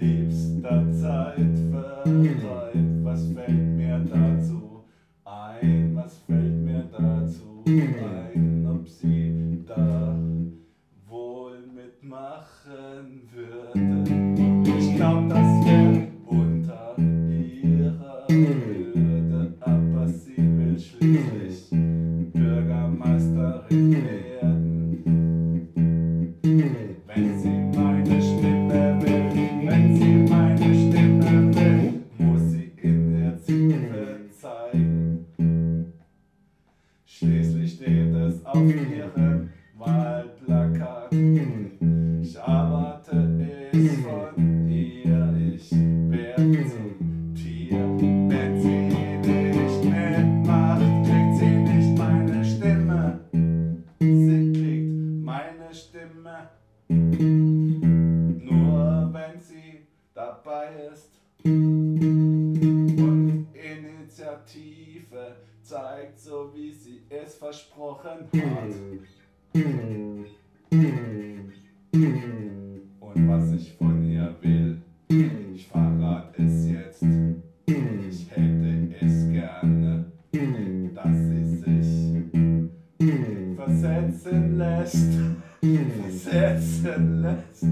liebster Zeitvertreib. Was fällt mir dazu ein? Was fällt mir dazu ein? Ob sie da wohl mitmachen würde? Ich glaub, das wäre unter ihrer Würde, aber sie will schließlich Bürgermeisterin werden. Schließlich steht es auf ihrem Wahlplakat. Ich erwarte es von ihr, ich werde zum Tier. Wenn sie nicht mitmacht, kriegt sie nicht meine Stimme. Sie kriegt meine Stimme. Nur wenn sie dabei ist Initiative zeigt, so wie sie es versprochen hat. Und was ich von ihr will, ich verrate es jetzt. Ich hätte es gerne, dass sie sich versetzen lässt. Versetzen lässt.